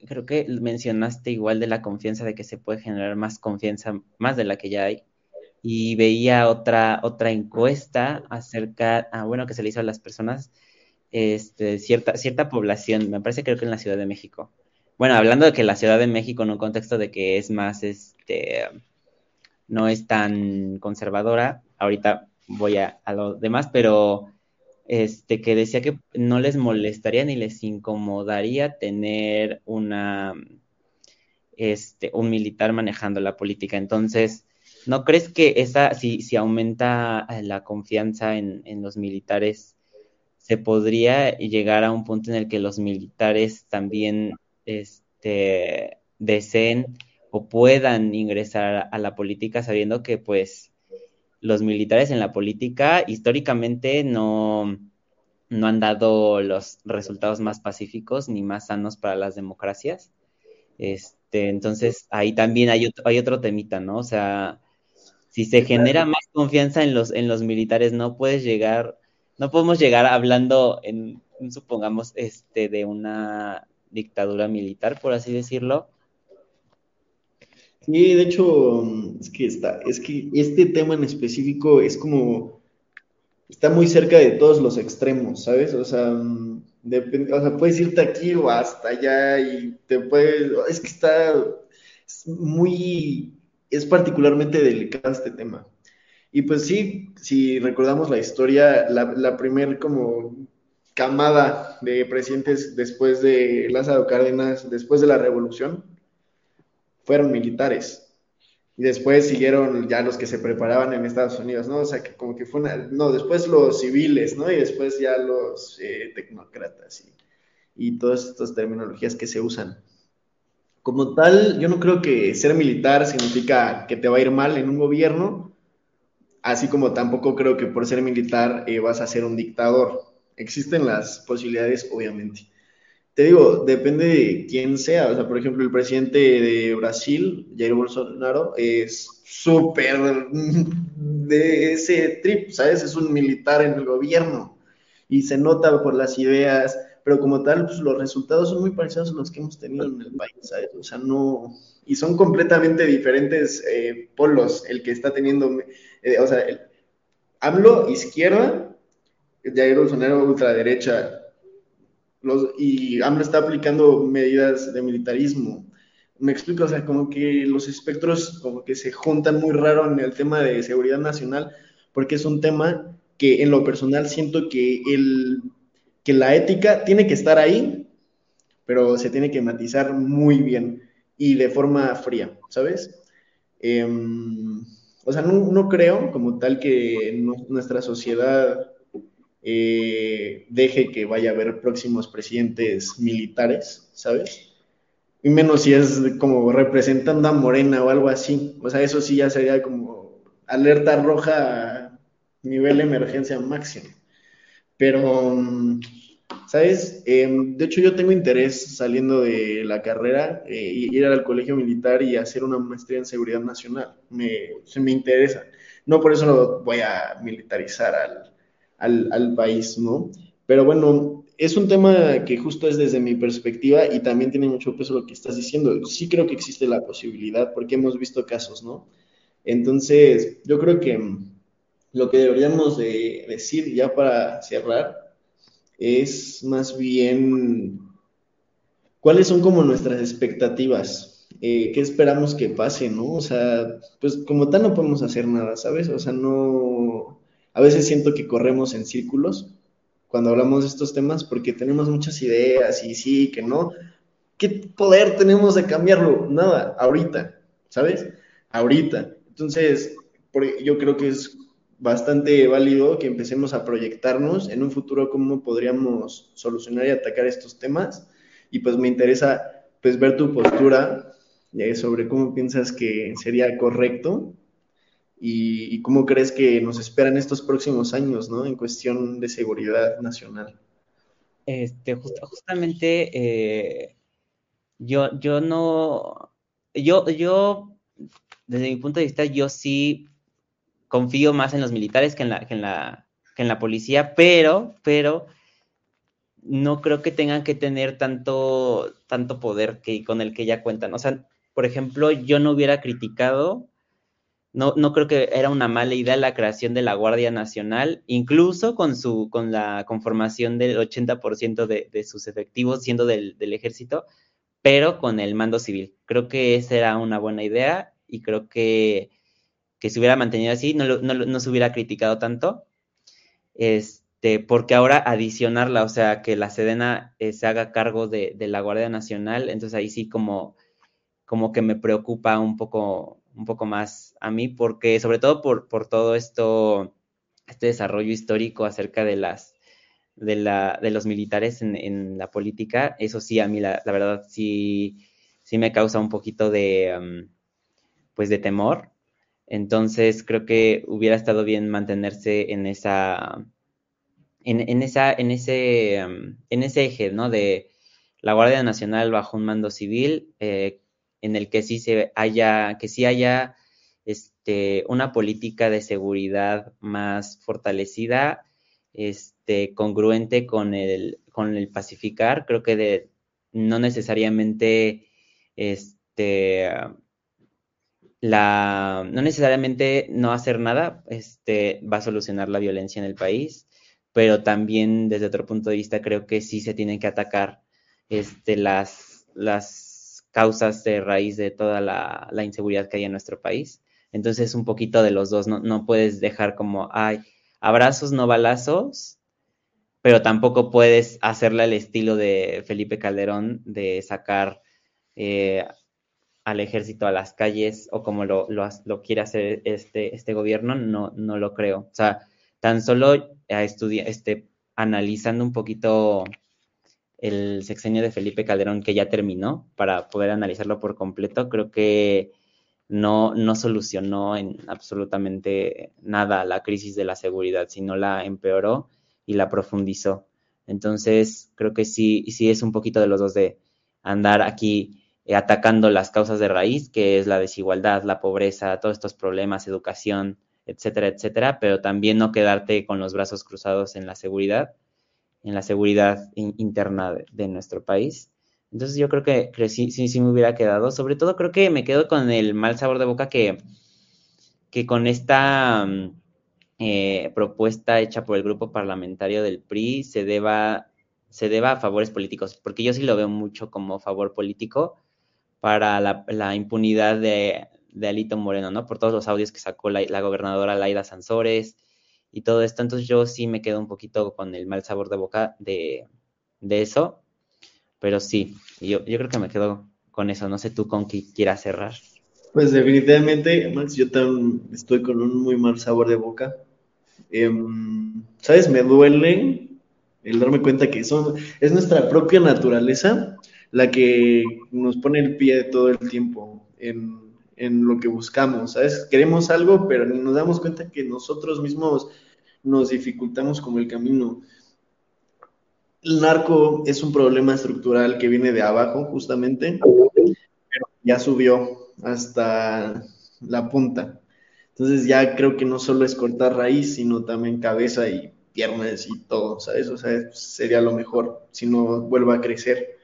creo que mencionaste igual de la confianza, de que se puede generar más confianza, más de la que ya hay y veía otra, otra encuesta acerca, ah, bueno, que se le hizo a las personas, este, cierta, cierta población, me parece creo que en la Ciudad de México. Bueno, hablando de que la Ciudad de México en un contexto de que es más, este, no es tan conservadora, ahorita voy a, a lo demás, pero este, que decía que no les molestaría ni les incomodaría tener una, este, un militar manejando la política. Entonces, ¿No crees que esa, si, si aumenta eh, la confianza en, los militares, se podría llegar a un punto en el que los militares también este, deseen o puedan ingresar a la política sabiendo que pues los militares en la política históricamente no, no han dado los resultados más pacíficos ni más sanos para las democracias. Este, entonces ahí también hay otro, hay otro temita, ¿no? O sea, si se genera más confianza en los, en los militares, no puedes llegar, no podemos llegar hablando en, supongamos, este, de una dictadura militar, por así decirlo. Sí, de hecho, es que está, es que este tema en específico es como, está muy cerca de todos los extremos, ¿sabes? O sea, depende, o sea, puedes irte aquí o hasta allá y te puedes, es que está muy es particularmente delicado este tema. Y pues sí, si recordamos la historia, la, la primer como camada de presidentes después de Lázaro Cárdenas, después de la revolución, fueron militares. Y después siguieron ya los que se preparaban en Estados Unidos, ¿no? O sea, que como que fue una, no, después los civiles, ¿no? Y después ya los eh, tecnócratas y, y todas estas terminologías que se usan. Como tal, yo no creo que ser militar significa que te va a ir mal en un gobierno, así como tampoco creo que por ser militar eh, vas a ser un dictador. Existen las posibilidades, obviamente. Te digo, depende de quién sea. O sea, por ejemplo, el presidente de Brasil, Jair Bolsonaro, es súper de ese trip, ¿sabes? Es un militar en el gobierno y se nota por las ideas, pero como tal, pues los resultados son muy parecidos a los que hemos tenido en el país, ¿sabes? O sea, no, y son completamente diferentes eh, polos, el que está teniendo, eh, o sea, el, AMLO izquierda, Jair Bolsonaro ultraderecha, y AMLO está aplicando medidas de militarismo. Me explico, o sea, como que los espectros como que se juntan muy raro en el tema de seguridad nacional, porque es un tema que en lo personal siento que el que la ética tiene que estar ahí, pero se tiene que matizar muy bien y de forma fría, ¿sabes? Em, o sea, no, creo como tal que nuestra sociedad eh, deje que vaya a haber próximos presidentes militares, ¿sabes? Y menos si es como representando a Morena o algo así. O sea, eso sí ya sería como alerta roja nivel emergencia máximo. Pero, ¿sabes? Em, de hecho, yo tengo interés saliendo de la carrera, eh, ir al colegio militar y hacer una maestría en seguridad nacional. Me, me interesa. No por eso lo voy a militarizar al, al, al país, ¿no? Pero bueno, es un tema que justo es desde mi perspectiva y también tiene mucho peso lo que estás diciendo. Sí creo que existe la posibilidad porque hemos visto casos, ¿no? Entonces, yo creo que lo que deberíamos de decir ya para cerrar es más bien cuáles son como nuestras expectativas, eh, qué esperamos que pase, ¿no? O sea, pues como tal no podemos hacer nada, ¿sabes? O sea, no, a veces siento que corremos en círculos cuando hablamos de estos temas porque tenemos muchas ideas y sí, que no. ¿Qué poder tenemos de cambiarlo? Nada, ahorita, ¿sabes? Ahorita. Entonces, yo creo que es bastante válido que empecemos a proyectarnos en un futuro cómo podríamos solucionar y atacar estos temas. Y pues me interesa pues ver tu postura eh, sobre cómo piensas que sería correcto y, cómo crees que nos esperan estos próximos años, ¿no? En cuestión de seguridad nacional. Este, justamente, eh, yo, yo no, yo, yo, desde mi punto de vista, yo sí confío más en los militares que en la, que en la, que en la policía, pero, pero no creo que tengan que tener tanto, tanto poder que, con el que ya cuentan. O sea, por ejemplo, yo no hubiera criticado no, no creo que era una mala idea la creación de la Guardia Nacional, incluso con, su, con la conformación del 80% de, de sus efectivos siendo del, ejército, pero con el mando civil. Creo que esa era una buena idea y creo que, que se hubiera mantenido así, no, no, se hubiera criticado tanto. Este, porque ahora adicionarla, o sea, que la Sedena eh, se haga cargo de, de, la Guardia Nacional, entonces ahí sí como, como que me preocupa un poco, un poco más a mí, porque sobre todo por, por todo esto, este desarrollo histórico acerca de las de, la, de los militares en, la política, eso sí, a mí la, verdad sí, sí me causa un poquito de, pues de temor. Entonces creo que hubiera estado bien mantenerse en esa, en, esa, en ese, en ese eje, ¿no? De la Guardia Nacional bajo un mando civil, eh, en el que sí se haya, que sí haya este, una política de seguridad más fortalecida, este, congruente con el, con el pacificar. Creo que no necesariamente este, la, no necesariamente no hacer nada este, va a solucionar la violencia en el país, pero también desde otro punto de vista creo que sí se tienen que atacar las, las causas de raíz de toda la, inseguridad que hay en nuestro país. Entonces, un poquito de los dos, no, puedes dejar como, ay, abrazos, no balazos, pero tampoco puedes hacerle al estilo de Felipe Calderón de sacar eh, al ejército a las calles o como lo, lo, quiere hacer este, este gobierno, no, no lo creo. O sea, tan solo a este, analizando un poquito el sexenio de Felipe Calderón que ya terminó para poder analizarlo por completo, creo que no, no solucionó en absolutamente nada la crisis de la seguridad, sino la empeoró y la profundizó. Entonces, creo que sí, sí es un poquito de los dos de andar aquí eh, atacando las causas de raíz, que es la desigualdad, la pobreza, todos estos problemas, educación, etcétera, etcétera, pero también no quedarte con los brazos cruzados en la seguridad en la seguridad interna de, nuestro país. Entonces yo creo que, sí, sí, me hubiera quedado. Sobre todo creo que me quedo con el mal sabor de boca que, que con esta mm, eh, propuesta hecha por el grupo parlamentario del PRI se deba, se deba a favores políticos, porque yo sí lo veo mucho como favor político para la, impunidad de, de, Alito Moreno, ¿no? Por todos los audios que sacó la, la gobernadora Laida Sansores, y todo esto. Entonces yo sí me quedo un poquito con el mal sabor de boca de, eso. Pero sí, yo, yo creo que me quedo con eso. No sé tú con qué quieras cerrar. Pues definitivamente, Max, yo también estoy con un muy mal sabor de boca. Em, ¿Sabes? Me duele el darme cuenta que son, es nuestra propia naturaleza la que nos pone el pie todo el tiempo en, en lo que buscamos, ¿sabes? Queremos algo, pero ni nos damos cuenta que nosotros mismos nos dificultamos como el camino. El narco es un problema estructural que viene de abajo, justamente, pero ya subió hasta la punta. Entonces ya creo que no solo es cortar raíz, sino también cabeza y piernas y todo, ¿sabes? O sea, sería lo mejor si no vuelva a crecer.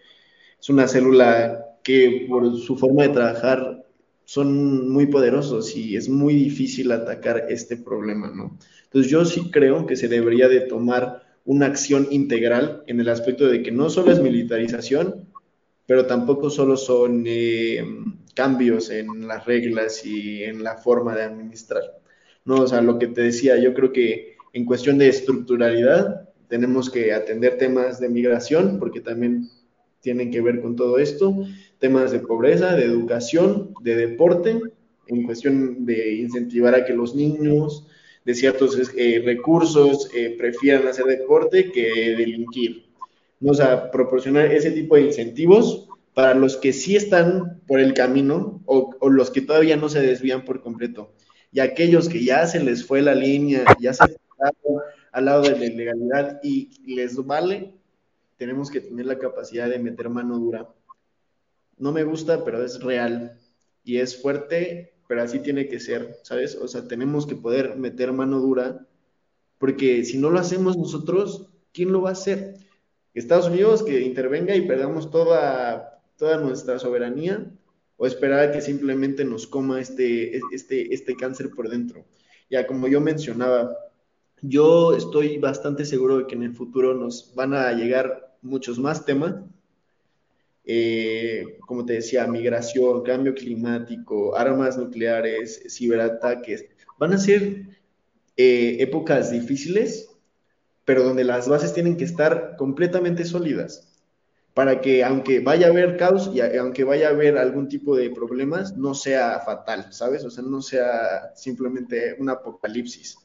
Es una célula que por su forma de trabajar son muy poderosos y es muy difícil atacar este problema, ¿no? Entonces yo sí creo que se debería de tomar una acción integral en el aspecto de que no solo es militarización, pero tampoco solo son eh, cambios en las reglas y en la forma de administrar. No, o sea, lo que te decía, yo creo que en cuestión de estructuralidad tenemos que atender temas de migración, porque también tienen que ver con todo esto, temas de pobreza, de educación, de deporte, en cuestión de incentivar a que los niños de ciertos eh, recursos eh, prefieran hacer deporte que delinquir. O sea, proporcionar ese tipo de incentivos para los que sí están por el camino o, los que todavía no se desvían por completo. Y aquellos que ya se les fue la línea, ya se al lado de la ilegalidad y les vale, tenemos que tener la capacidad de meter mano dura. No me gusta, pero es real y es fuerte, pero así tiene que ser, ¿sabes? O sea, tenemos que poder meter mano dura porque si no lo hacemos nosotros, ¿quién lo va a hacer? Estados Unidos que intervenga y perdamos toda, toda nuestra soberanía o esperar que simplemente nos coma este, este, este cáncer por dentro. Ya como yo mencionaba, yo estoy bastante seguro de que en el futuro nos van a llegar muchos más temas, eh, como te decía, migración, cambio climático, armas nucleares, ciberataques. Van a ser eh, épocas difíciles, pero donde las bases tienen que estar completamente sólidas para que aunque vaya a haber caos y aunque vaya a haber algún tipo de problemas, no sea fatal, ¿sabes? O sea, no sea simplemente un apocalipsis.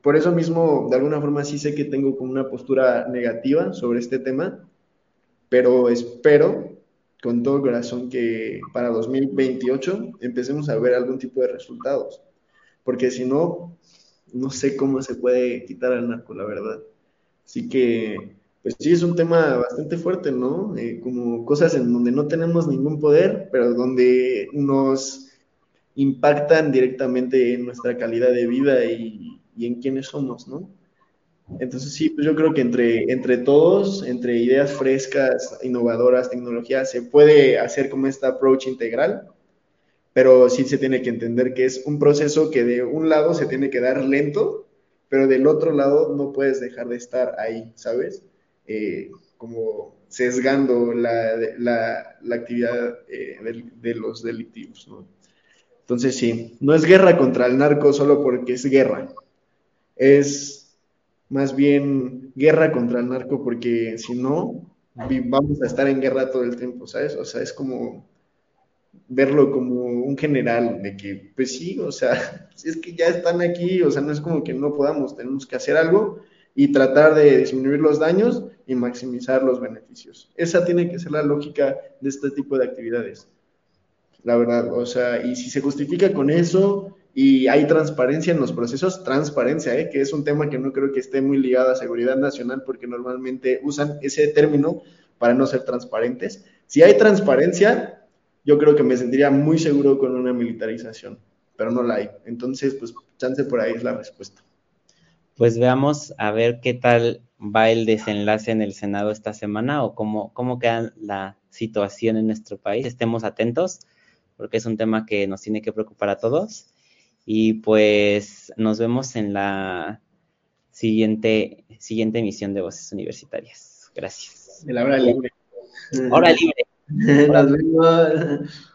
Por eso mismo, de alguna forma sí sé que tengo como una postura negativa sobre este tema, pero espero con todo corazón que para 2028 empecemos a ver algún tipo de resultados, porque si no, no sé cómo se puede quitar al narco, la verdad. Así que pues sí, es un tema bastante fuerte, ¿no? Eh, como cosas en donde no tenemos ningún poder, pero donde nos impactan directamente en nuestra calidad de vida y, en quiénes somos, ¿no? Entonces sí, pues yo creo que entre, entre todos, entre ideas frescas, innovadoras, tecnologías, se puede hacer como este approach integral, pero sí se tiene que entender que es un proceso que de un lado se tiene que dar lento, pero del otro lado no puedes dejar de estar ahí, ¿sabes? Eh, como sesgando la, la, la actividad eh, de, los delictivos. ¿no? Entonces sí, no es guerra contra el narco solo porque es guerra, es más bien guerra contra el narco porque si no, vamos a estar en guerra todo el tiempo, ¿sabes? O sea, es como verlo como un general, de que, pues sí, o sea, si es que ya están aquí, o sea, no es como que no podamos, tenemos que hacer algo y tratar de disminuir los daños y maximizar los beneficios. Esa tiene que ser la lógica de este tipo de actividades. La verdad, o sea, y si se justifica con eso y hay transparencia en los procesos, transparencia, ¿eh? que es un tema que no creo que esté muy ligado a seguridad nacional porque normalmente usan ese término para no ser transparentes. Si hay transparencia, yo creo que me sentiría muy seguro con una militarización, pero no la hay. Entonces, pues chance por ahí es la respuesta. Pues veamos a ver qué tal va el desenlace en el Senado esta semana o cómo, cómo queda la situación en nuestro país. Estemos atentos porque es un tema que nos tiene que preocupar a todos. Y pues nos vemos en la siguiente, siguiente emisión de Voces Universitarias. Gracias. De la hora libre. Hora libre. Nos vemos.